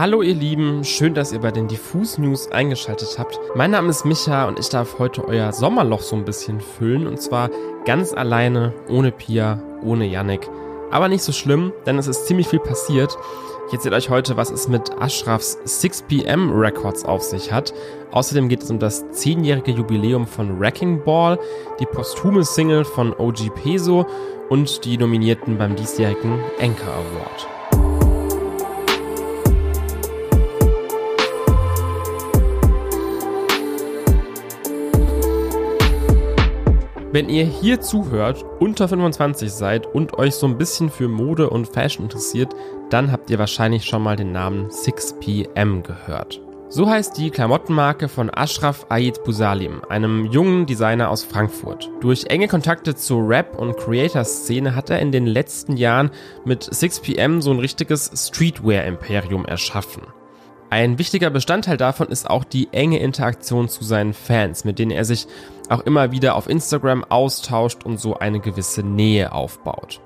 Hallo ihr Lieben, schön, dass ihr bei den Diffus News eingeschaltet habt. Mein Name ist Micha und ich darf heute euer Sommerloch so ein bisschen füllen und zwar ganz alleine, ohne Pia, ohne Yannick. Aber nicht so schlimm, denn es ist ziemlich viel passiert. Ich erzähle euch heute, was es mit Ashrafs 6pm Records auf sich hat. Außerdem geht es um das 10-jährige Jubiläum von Wrecking Ball, die posthume Single von OG Peso und die Nominierten beim diesjährigen Anchor Award. Wenn ihr hier zuhört, unter 25 seid und euch so ein bisschen für Mode und Fashion interessiert, dann habt ihr wahrscheinlich schon mal den Namen 6PM gehört. So heißt die Klamottenmarke von Ashraf Aid Busalim, einem jungen Designer aus Frankfurt. Durch enge Kontakte zur Rap- und Creator-Szene hat er in den letzten Jahren mit 6PM so ein richtiges Streetwear-Imperium erschaffen. Ein wichtiger Bestandteil davon ist auch die enge Interaktion zu seinen Fans, mit denen er sich auch immer wieder auf Instagram austauscht und so eine gewisse Nähe aufbaut.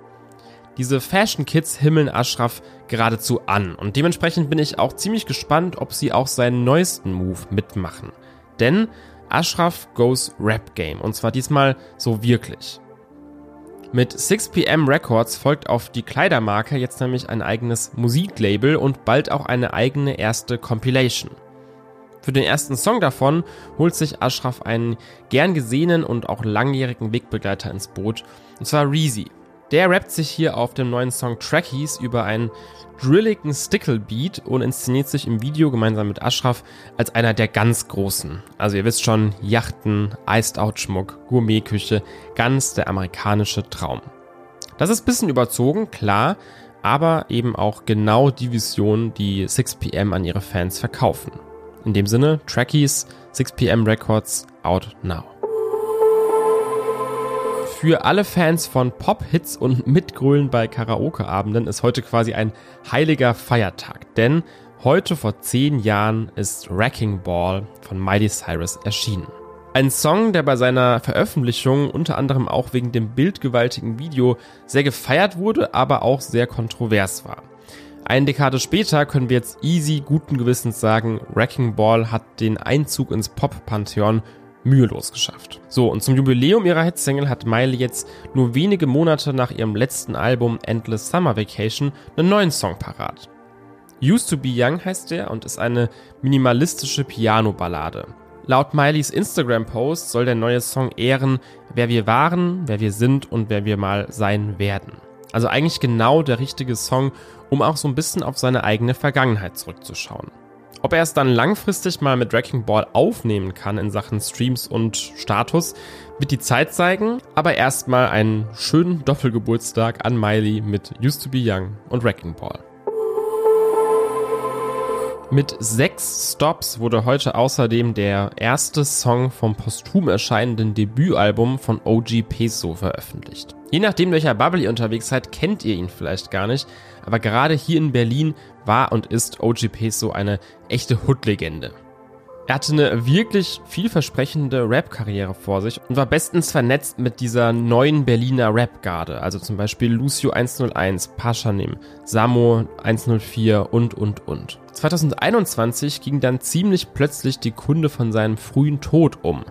Diese Fashion Kids himmeln Ashraf geradezu an und dementsprechend bin ich auch ziemlich gespannt, ob sie auch seinen neuesten Move mitmachen. Denn Ashraf goes Rap Game und zwar diesmal so wirklich. Mit 6pm Records folgt auf die Kleidermarke jetzt nämlich ein eigenes Musiklabel und bald auch eine eigene erste Compilation. Für den ersten Song davon holt sich Ashraf einen gern gesehenen und auch langjährigen Wegbegleiter ins Boot, und zwar Reezy. Der rappt sich hier auf dem neuen Song Trackies über einen drilligen Stickle-Beat und inszeniert sich im Video gemeinsam mit Ashraf als einer der ganz Großen. Also ihr wisst schon, Yachten, Iced-Out-Schmuck, Gourmetküche, ganz der amerikanische Traum. Das ist bisschen überzogen, klar, aber eben auch genau die Vision, die 6pm an ihre Fans verkaufen. In dem Sinne, Trackies, 6pm Records, out now. Für alle Fans von Pop-Hits und Mitgrölen bei Karaoke-Abenden ist heute quasi ein heiliger Feiertag, denn heute vor zehn Jahren ist Wrecking Ball von Miley Cyrus erschienen. Ein Song, der bei seiner Veröffentlichung unter anderem auch wegen dem bildgewaltigen Video sehr gefeiert wurde, aber auch sehr kontrovers war. Eine Dekade später können wir jetzt easy guten Gewissens sagen, Wrecking Ball hat den Einzug ins Pop-Pantheon mühelos geschafft. So, und zum Jubiläum ihrer Hitsingle hat Miley jetzt nur wenige Monate nach ihrem letzten Album Endless Summer Vacation einen neuen Song parat. Used to be Young heißt der und ist eine minimalistische Piano-Ballade. Laut Mileys Instagram-Post soll der neue Song ehren, wer wir waren, wer wir sind und wer wir mal sein werden. Also eigentlich genau der richtige Song, um auch so ein bisschen auf seine eigene Vergangenheit zurückzuschauen. Ob er es dann langfristig mal mit Wrecking Ball aufnehmen kann in Sachen Streams und Status, wird die Zeit zeigen, aber erstmal einen schönen Doppelgeburtstag an Miley mit Used to be Young und Wrecking Ball. Mit sechs Stops wurde heute außerdem der erste Song vom posthum erscheinenden Debütalbum von OG Peso veröffentlicht. Je nachdem, welcher Bubble ihr unterwegs seid, kennt ihr ihn vielleicht gar nicht, aber gerade hier in Berlin war und ist OG Peso eine echte Hood-Legende. Er hatte eine wirklich vielversprechende Rap-Karriere vor sich und war bestens vernetzt mit dieser neuen Berliner Rap-Garde, also zum Beispiel Lucio 101, Paschanim, Samo 104 und und und. 2021 ging dann ziemlich plötzlich die Kunde von seinem frühen Tod um.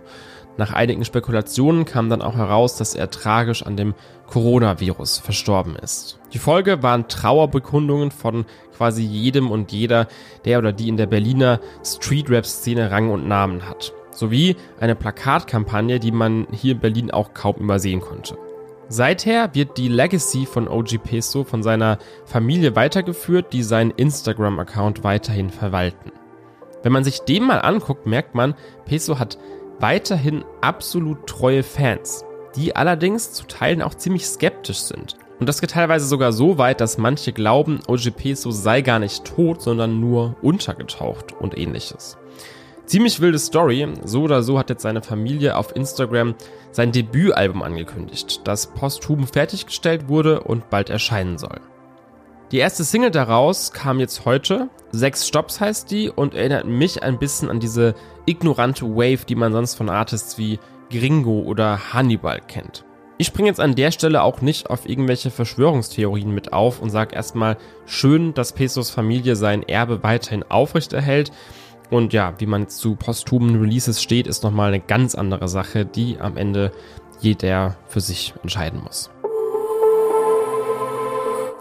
Nach einigen Spekulationen kam dann auch heraus, dass er tragisch an dem Coronavirus verstorben ist. Die Folge waren Trauerbekundungen von quasi jedem und jeder, der oder die in der Berliner Street-Rap-Szene Rang und Namen hat. Sowie eine Plakatkampagne, die man hier in Berlin auch kaum übersehen konnte. Seither wird die Legacy von OG Peso von seiner Familie weitergeführt, die seinen Instagram-Account weiterhin verwalten. Wenn man sich den mal anguckt, merkt man, Peso hat weiterhin absolut treue Fans, die allerdings zu Teilen auch ziemlich skeptisch sind. Und das geht teilweise sogar so weit, dass manche glauben, OG Peso sei gar nicht tot, sondern nur untergetaucht und ähnliches. Ziemlich wilde Story. So oder so hat jetzt seine Familie auf Instagram sein Debütalbum angekündigt, das posthum fertiggestellt wurde und bald erscheinen soll. Die erste Single daraus kam jetzt heute. Sechs Stops heißt die und erinnert mich ein bisschen an diese ignorante Wave, die man sonst von Artists wie Gringo oder Hannibal kennt. Ich springe jetzt an der Stelle auch nicht auf irgendwelche Verschwörungstheorien mit auf und sage erstmal schön, dass Pesos Familie sein Erbe weiterhin aufrechterhält. Und ja, wie man zu posthumen Releases steht, ist nochmal eine ganz andere Sache, die am Ende jeder für sich entscheiden muss.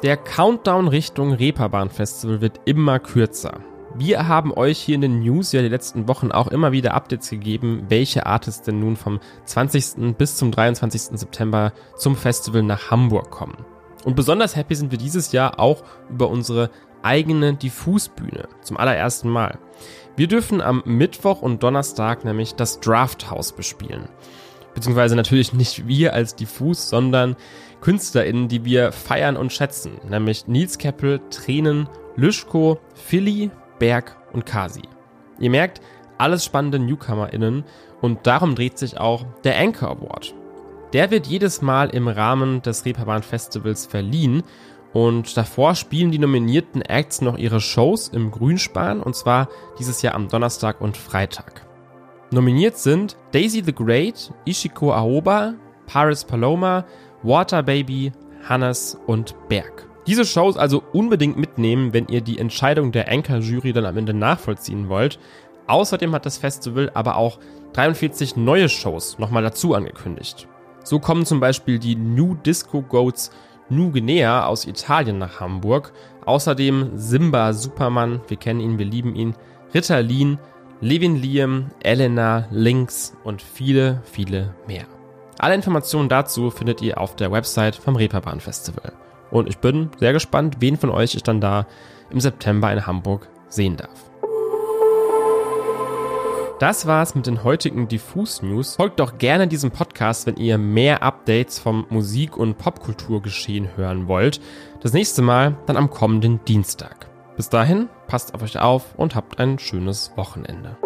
Der Countdown Richtung Reeperbahn Festival wird immer kürzer. Wir haben euch hier in den News ja die letzten Wochen auch immer wieder Updates gegeben, welche Artists denn nun vom 20. bis zum 23. September zum Festival nach Hamburg kommen. Und besonders happy sind wir dieses Jahr auch über unsere eigene Diffusbühne zum allerersten Mal. Wir dürfen am Mittwoch und Donnerstag nämlich das Draft House bespielen. Beziehungsweise natürlich nicht wir als Diffus, sondern KünstlerInnen, die wir feiern und schätzen, nämlich Nils Keppel, Tränen, Lüschko, Philly, Berg und Kasi. Ihr merkt, alles spannende NewcomerInnen und darum dreht sich auch der Anchor Award. Der wird jedes Mal im Rahmen des Reeperbahn Festivals verliehen und davor spielen die nominierten Acts noch ihre Shows im Grünspan und zwar dieses Jahr am Donnerstag und Freitag. Nominiert sind Daisy the Great, Ishiko Aoba, Paris Paloma, Water Baby, Hannes und Berg. Diese Shows also unbedingt mitnehmen, wenn ihr die Entscheidung der Anchor-Jury dann am Ende nachvollziehen wollt. Außerdem hat das Festival aber auch 43 neue Shows nochmal dazu angekündigt. So kommen zum Beispiel die New Disco Goats New Guinea aus Italien nach Hamburg. Außerdem Simba Superman, wir kennen ihn, wir lieben ihn, Ritalin, Levin Liam, Elena, Lynx und viele, viele mehr. Alle Informationen dazu findet ihr auf der Website vom Reeperbahn Festival. Und ich bin sehr gespannt, wen von euch ich dann da im September in Hamburg sehen darf. Das war's mit den heutigen Diffus News. Folgt doch gerne diesem Podcast, wenn ihr mehr Updates vom Musik- und Popkulturgeschehen hören wollt. Das nächste Mal dann am kommenden Dienstag. Bis dahin, passt auf euch auf und habt ein schönes Wochenende.